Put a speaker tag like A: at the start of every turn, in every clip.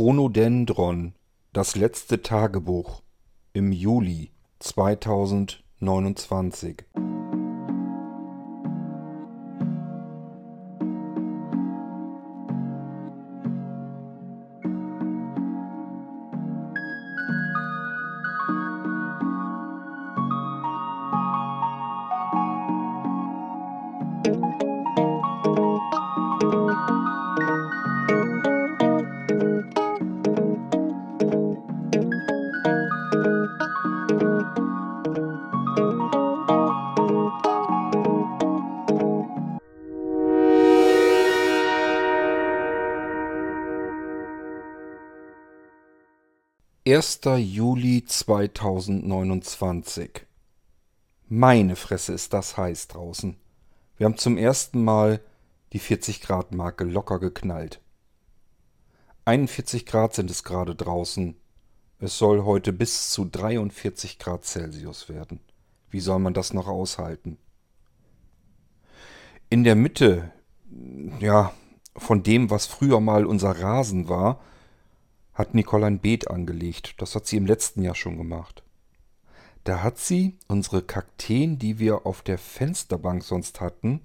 A: Chronodendron Das letzte Tagebuch im Juli 2029 1. Juli 2029 Meine Fresse ist das heiß draußen. Wir haben zum ersten Mal die 40 Grad Marke locker geknallt. 41 Grad sind es gerade draußen. Es soll heute bis zu 43 Grad Celsius werden. Wie soll man das noch aushalten? In der Mitte, ja, von dem, was früher mal unser Rasen war, hat Nicole ein Beet angelegt. Das hat sie im letzten Jahr schon gemacht. Da hat sie unsere Kakteen, die wir auf der Fensterbank sonst hatten,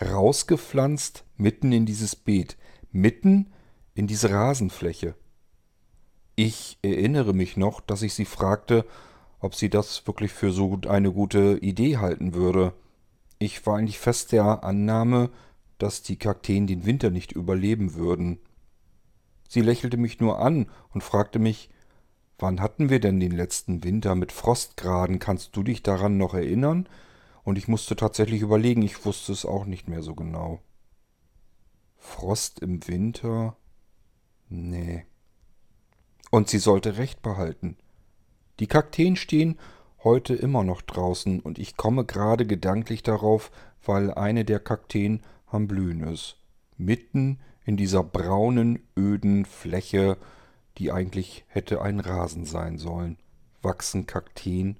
A: rausgepflanzt mitten in dieses Beet, mitten in diese Rasenfläche. Ich erinnere mich noch, dass ich sie fragte, ob sie das wirklich für so eine gute Idee halten würde. Ich war eigentlich fest der Annahme, dass die Kakteen den Winter nicht überleben würden. Sie lächelte mich nur an und fragte mich, wann hatten wir denn den letzten Winter mit Frostgraden? Kannst du dich daran noch erinnern? Und ich musste tatsächlich überlegen, ich wusste es auch nicht mehr so genau. Frost im Winter? Nee. Und sie sollte recht behalten. Die Kakteen stehen heute immer noch draußen und ich komme gerade gedanklich darauf, weil eine der Kakteen am Blühen ist. Mitten in dieser braunen, öden Fläche, die eigentlich hätte ein Rasen sein sollen, wachsen Kakteen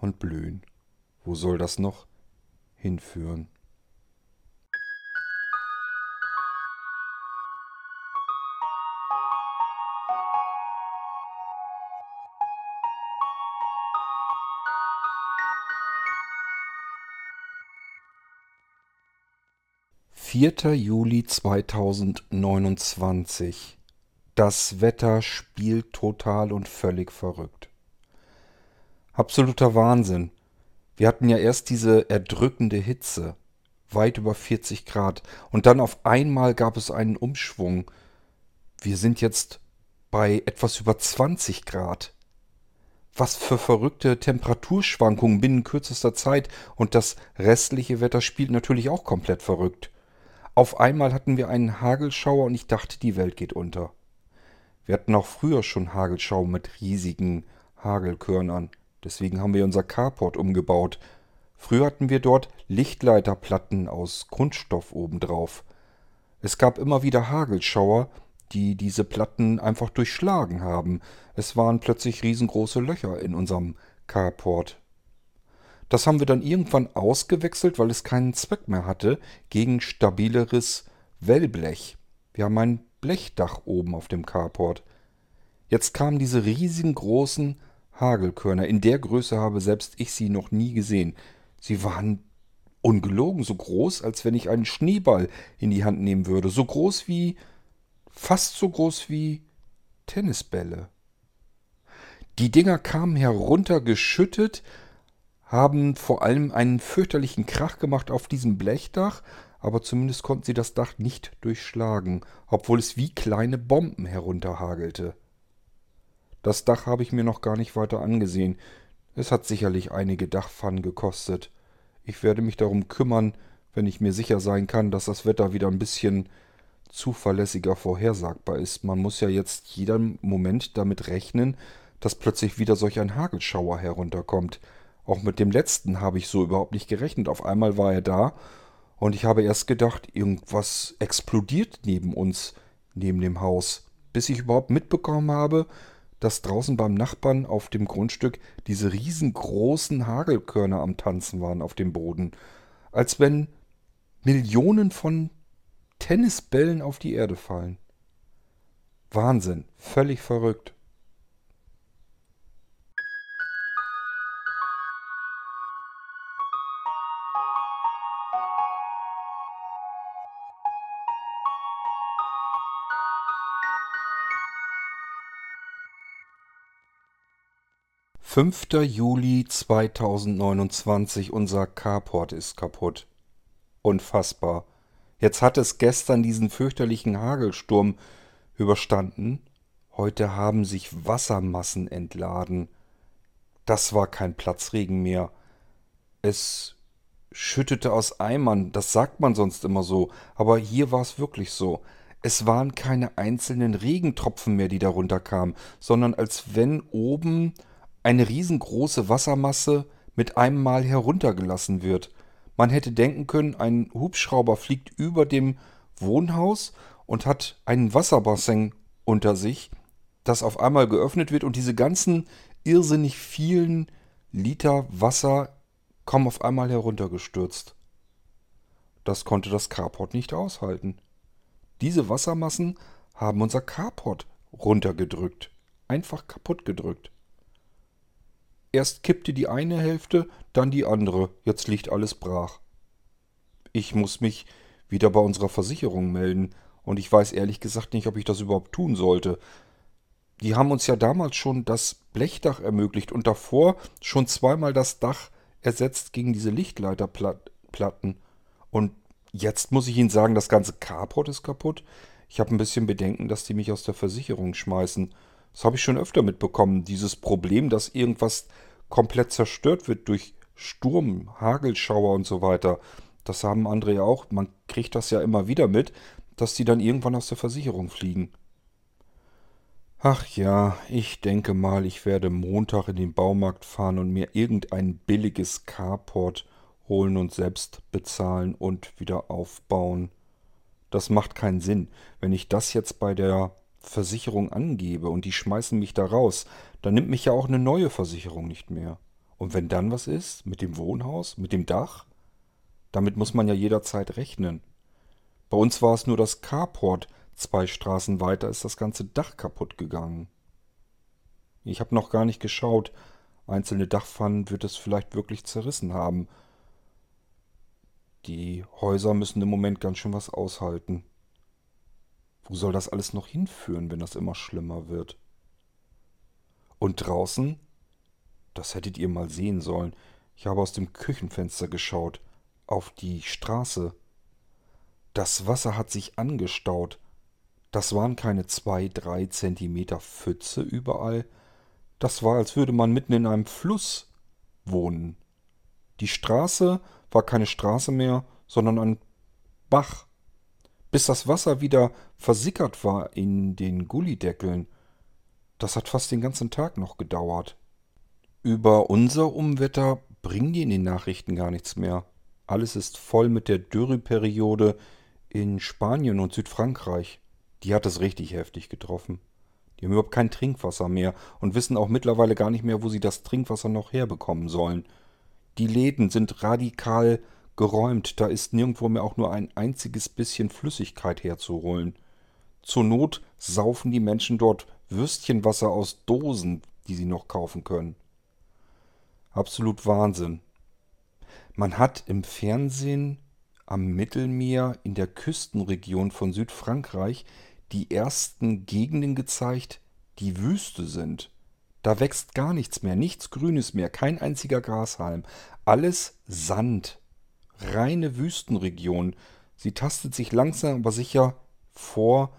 A: und blühen. Wo soll das noch hinführen? 4. Juli 2029 Das Wetter spielt total und völlig verrückt. Absoluter Wahnsinn. Wir hatten ja erst diese erdrückende Hitze, weit über 40 Grad, und dann auf einmal gab es einen Umschwung. Wir sind jetzt bei etwas über 20 Grad. Was für verrückte Temperaturschwankungen binnen kürzester Zeit und das restliche Wetter spielt natürlich auch komplett verrückt. Auf einmal hatten wir einen Hagelschauer und ich dachte, die Welt geht unter. Wir hatten auch früher schon Hagelschauer mit riesigen Hagelkörnern. Deswegen haben wir unser Carport umgebaut. Früher hatten wir dort Lichtleiterplatten aus Kunststoff obendrauf. Es gab immer wieder Hagelschauer, die diese Platten einfach durchschlagen haben. Es waren plötzlich riesengroße Löcher in unserem Carport. Das haben wir dann irgendwann ausgewechselt, weil es keinen Zweck mehr hatte, gegen stabileres Wellblech. Wir haben ein Blechdach oben auf dem Carport. Jetzt kamen diese riesengroßen Hagelkörner. In der Größe habe selbst ich sie noch nie gesehen. Sie waren ungelogen so groß, als wenn ich einen Schneeball in die Hand nehmen würde. So groß wie, fast so groß wie Tennisbälle. Die Dinger kamen heruntergeschüttet, haben vor allem einen fürchterlichen Krach gemacht auf diesem Blechdach, aber zumindest konnten sie das Dach nicht durchschlagen, obwohl es wie kleine Bomben herunterhagelte. Das Dach habe ich mir noch gar nicht weiter angesehen. Es hat sicherlich einige Dachpfannen gekostet. Ich werde mich darum kümmern, wenn ich mir sicher sein kann, dass das Wetter wieder ein bisschen zuverlässiger vorhersagbar ist. Man muss ja jetzt jeden Moment damit rechnen, dass plötzlich wieder solch ein Hagelschauer herunterkommt. Auch mit dem letzten habe ich so überhaupt nicht gerechnet. Auf einmal war er da und ich habe erst gedacht, irgendwas explodiert neben uns, neben dem Haus. Bis ich überhaupt mitbekommen habe, dass draußen beim Nachbarn auf dem Grundstück diese riesengroßen Hagelkörner am Tanzen waren auf dem Boden. Als wenn Millionen von Tennisbällen auf die Erde fallen. Wahnsinn, völlig verrückt. Fünfter Juli 2029, unser Carport ist kaputt. Unfassbar. Jetzt hat es gestern diesen fürchterlichen Hagelsturm überstanden. Heute haben sich Wassermassen entladen. Das war kein Platzregen mehr. Es schüttete aus Eimern, das sagt man sonst immer so, aber hier war es wirklich so. Es waren keine einzelnen Regentropfen mehr, die darunter kamen, sondern als wenn oben eine riesengroße Wassermasse mit einem Mal heruntergelassen wird. Man hätte denken können, ein Hubschrauber fliegt über dem Wohnhaus und hat einen Wasserbassin unter sich, das auf einmal geöffnet wird und diese ganzen irrsinnig vielen Liter Wasser kommen auf einmal heruntergestürzt. Das konnte das Carport nicht aushalten. Diese Wassermassen haben unser Carport runtergedrückt, einfach kaputt gedrückt. Erst kippte die eine Hälfte, dann die andere. Jetzt liegt alles brach. Ich muss mich wieder bei unserer Versicherung melden. Und ich weiß ehrlich gesagt nicht, ob ich das überhaupt tun sollte. Die haben uns ja damals schon das Blechdach ermöglicht und davor schon zweimal das Dach ersetzt gegen diese Lichtleiterplatten. Und jetzt muss ich Ihnen sagen, das ganze Carport ist kaputt. Ich habe ein bisschen Bedenken, dass die mich aus der Versicherung schmeißen. Das habe ich schon öfter mitbekommen. Dieses Problem, dass irgendwas komplett zerstört wird durch Sturm, Hagelschauer und so weiter. Das haben andere ja auch. Man kriegt das ja immer wieder mit, dass die dann irgendwann aus der Versicherung fliegen. Ach ja, ich denke mal, ich werde Montag in den Baumarkt fahren und mir irgendein billiges Carport holen und selbst bezahlen und wieder aufbauen. Das macht keinen Sinn. Wenn ich das jetzt bei der Versicherung angebe und die schmeißen mich da raus, dann nimmt mich ja auch eine neue Versicherung nicht mehr. Und wenn dann was ist mit dem Wohnhaus, mit dem Dach, damit muss man ja jederzeit rechnen. Bei uns war es nur das Carport, zwei Straßen weiter ist das ganze Dach kaputt gegangen. Ich habe noch gar nicht geschaut, einzelne Dachpfannen wird es vielleicht wirklich zerrissen haben. Die Häuser müssen im Moment ganz schön was aushalten. Wo soll das alles noch hinführen, wenn das immer schlimmer wird? Und draußen? Das hättet ihr mal sehen sollen. Ich habe aus dem Küchenfenster geschaut. Auf die Straße. Das Wasser hat sich angestaut. Das waren keine zwei, drei Zentimeter Pfütze überall. Das war, als würde man mitten in einem Fluss wohnen. Die Straße war keine Straße mehr, sondern ein Bach bis das Wasser wieder versickert war in den Gullideckeln. Das hat fast den ganzen Tag noch gedauert. Über unser Umwetter bringen die in den Nachrichten gar nichts mehr. Alles ist voll mit der Dürreperiode in Spanien und Südfrankreich. Die hat es richtig heftig getroffen. Die haben überhaupt kein Trinkwasser mehr und wissen auch mittlerweile gar nicht mehr, wo sie das Trinkwasser noch herbekommen sollen. Die Läden sind radikal geräumt, da ist nirgendwo mehr auch nur ein einziges bisschen Flüssigkeit herzuholen. Zur Not saufen die Menschen dort Würstchenwasser aus Dosen, die sie noch kaufen können. Absolut Wahnsinn. Man hat im Fernsehen am Mittelmeer in der Küstenregion von Südfrankreich die ersten Gegenden gezeigt, die Wüste sind. Da wächst gar nichts mehr, nichts Grünes mehr, kein einziger Grashalm, alles Sand, reine Wüstenregion. Sie tastet sich langsam aber sicher vor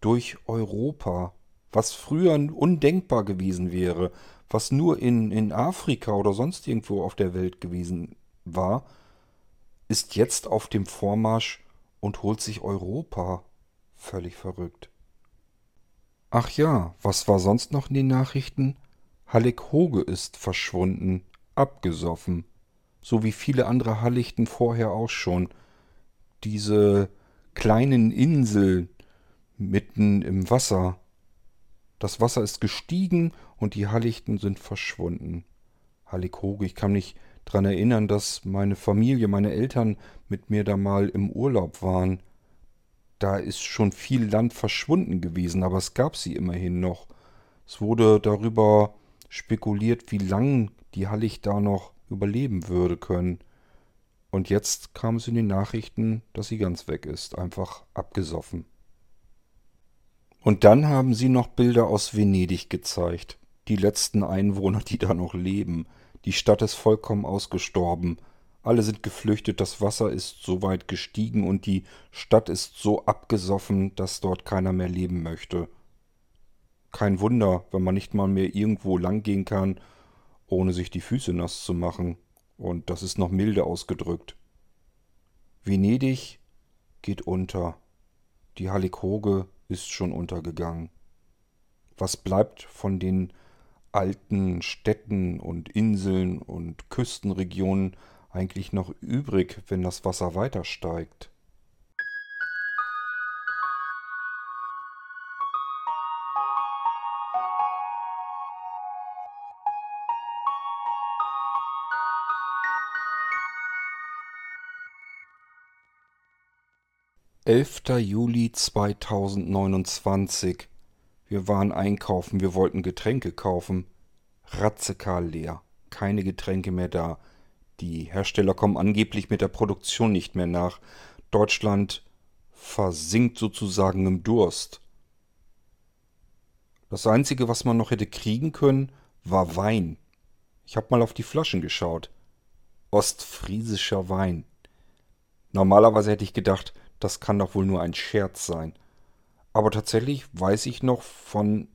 A: durch Europa, was früher undenkbar gewesen wäre, was nur in, in Afrika oder sonst irgendwo auf der Welt gewesen war, ist jetzt auf dem Vormarsch und holt sich Europa. Völlig verrückt. Ach ja, was war sonst noch in den Nachrichten? Halleck Hoge ist verschwunden, abgesoffen so wie viele andere Hallichten vorher auch schon. Diese kleinen Inseln mitten im Wasser. Das Wasser ist gestiegen und die Hallichten sind verschwunden. Hallighoge, ich kann mich daran erinnern, dass meine Familie, meine Eltern mit mir da mal im Urlaub waren. da ist schon viel Land verschwunden gewesen, aber es gab sie immerhin noch. Es wurde darüber spekuliert, wie lang die Hallig da noch überleben würde können. Und jetzt kam es in den Nachrichten, dass sie ganz weg ist, einfach abgesoffen. Und dann haben sie noch Bilder aus Venedig gezeigt. Die letzten Einwohner, die da noch leben. Die Stadt ist vollkommen ausgestorben. Alle sind geflüchtet, das Wasser ist so weit gestiegen und die Stadt ist so abgesoffen, dass dort keiner mehr leben möchte. Kein Wunder, wenn man nicht mal mehr irgendwo langgehen kann, ohne sich die Füße nass zu machen. Und das ist noch milde ausgedrückt. Venedig geht unter. Die Hallig-Hoge ist schon untergegangen. Was bleibt von den alten Städten und Inseln und Küstenregionen eigentlich noch übrig, wenn das Wasser weiter steigt? 11. Juli 2029. Wir waren einkaufen, wir wollten Getränke kaufen. Ratzekal leer. Keine Getränke mehr da. Die Hersteller kommen angeblich mit der Produktion nicht mehr nach. Deutschland versinkt sozusagen im Durst. Das Einzige, was man noch hätte kriegen können, war Wein. Ich habe mal auf die Flaschen geschaut. Ostfriesischer Wein. Normalerweise hätte ich gedacht, das kann doch wohl nur ein Scherz sein. Aber tatsächlich weiß ich noch von,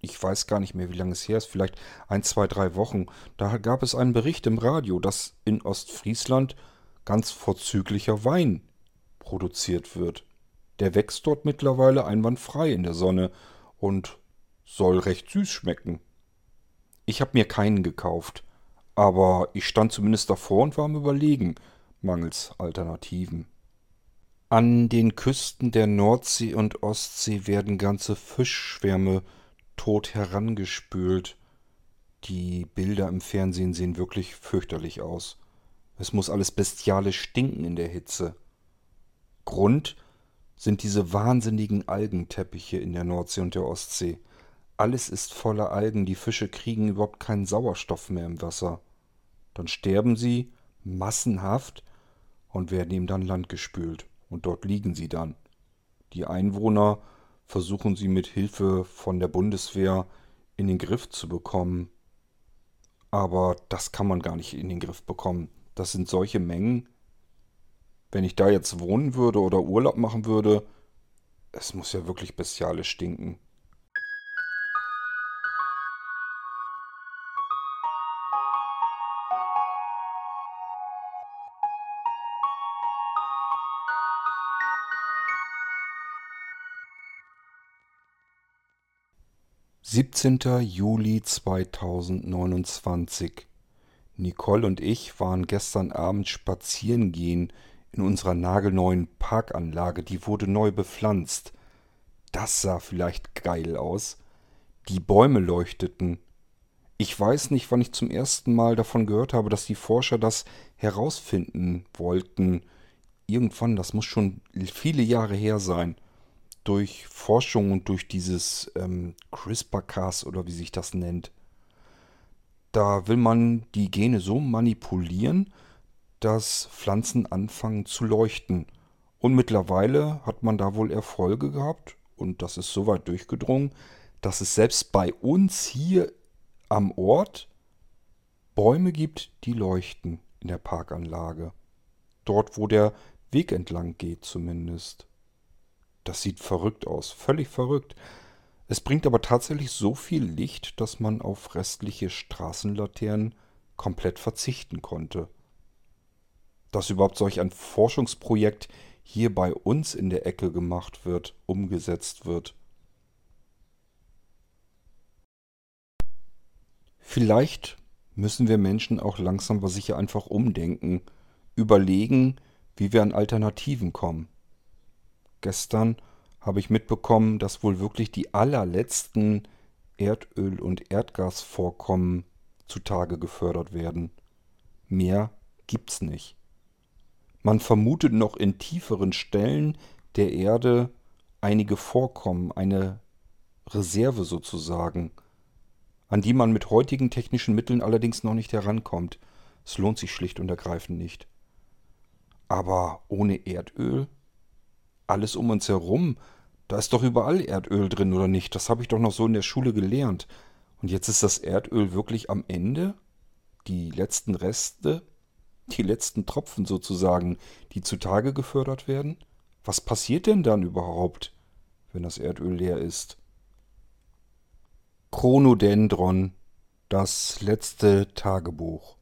A: ich weiß gar nicht mehr, wie lange es her ist, vielleicht ein, zwei, drei Wochen, da gab es einen Bericht im Radio, dass in Ostfriesland ganz vorzüglicher Wein produziert wird. Der wächst dort mittlerweile einwandfrei in der Sonne und soll recht süß schmecken. Ich habe mir keinen gekauft, aber ich stand zumindest davor und war am Überlegen, mangels Alternativen. An den Küsten der Nordsee und Ostsee werden ganze Fischschwärme tot herangespült. Die Bilder im Fernsehen sehen wirklich fürchterlich aus. Es muss alles bestialisch stinken in der Hitze. Grund sind diese wahnsinnigen Algenteppiche in der Nordsee und der Ostsee. Alles ist voller Algen, die Fische kriegen überhaupt keinen Sauerstoff mehr im Wasser. Dann sterben sie massenhaft und werden ihm dann Land gespült und dort liegen sie dann. Die Einwohner versuchen sie mit Hilfe von der Bundeswehr in den Griff zu bekommen. Aber das kann man gar nicht in den Griff bekommen. Das sind solche Mengen. Wenn ich da jetzt wohnen würde oder Urlaub machen würde, es muss ja wirklich bestialisch stinken. 17. Juli 2029. Nicole und ich waren gestern Abend spazieren gehen in unserer nagelneuen Parkanlage. Die wurde neu bepflanzt. Das sah vielleicht geil aus. Die Bäume leuchteten. Ich weiß nicht, wann ich zum ersten Mal davon gehört habe, dass die Forscher das herausfinden wollten. Irgendwann, das muss schon viele Jahre her sein durch Forschung und durch dieses ähm, CRISPR-Cas oder wie sich das nennt, da will man die Gene so manipulieren, dass Pflanzen anfangen zu leuchten. Und mittlerweile hat man da wohl Erfolge gehabt und das ist so weit durchgedrungen, dass es selbst bei uns hier am Ort Bäume gibt, die leuchten in der Parkanlage. Dort, wo der Weg entlang geht zumindest. Das sieht verrückt aus, völlig verrückt. Es bringt aber tatsächlich so viel Licht, dass man auf restliche Straßenlaternen komplett verzichten konnte. Dass überhaupt solch ein Forschungsprojekt hier bei uns in der Ecke gemacht wird, umgesetzt wird. Vielleicht müssen wir Menschen auch langsam aber sicher einfach umdenken, überlegen, wie wir an Alternativen kommen. Gestern habe ich mitbekommen, dass wohl wirklich die allerletzten Erdöl- und Erdgasvorkommen zutage gefördert werden. Mehr gibt's nicht. Man vermutet noch in tieferen Stellen der Erde einige Vorkommen, eine Reserve sozusagen, an die man mit heutigen technischen Mitteln allerdings noch nicht herankommt. Es lohnt sich schlicht und ergreifend nicht. Aber ohne Erdöl? Alles um uns herum, da ist doch überall Erdöl drin, oder nicht? Das habe ich doch noch so in der Schule gelernt. Und jetzt ist das Erdöl wirklich am Ende? Die letzten Reste? Die letzten Tropfen sozusagen, die zutage gefördert werden? Was passiert denn dann überhaupt, wenn das Erdöl leer ist? Chronodendron, das letzte Tagebuch.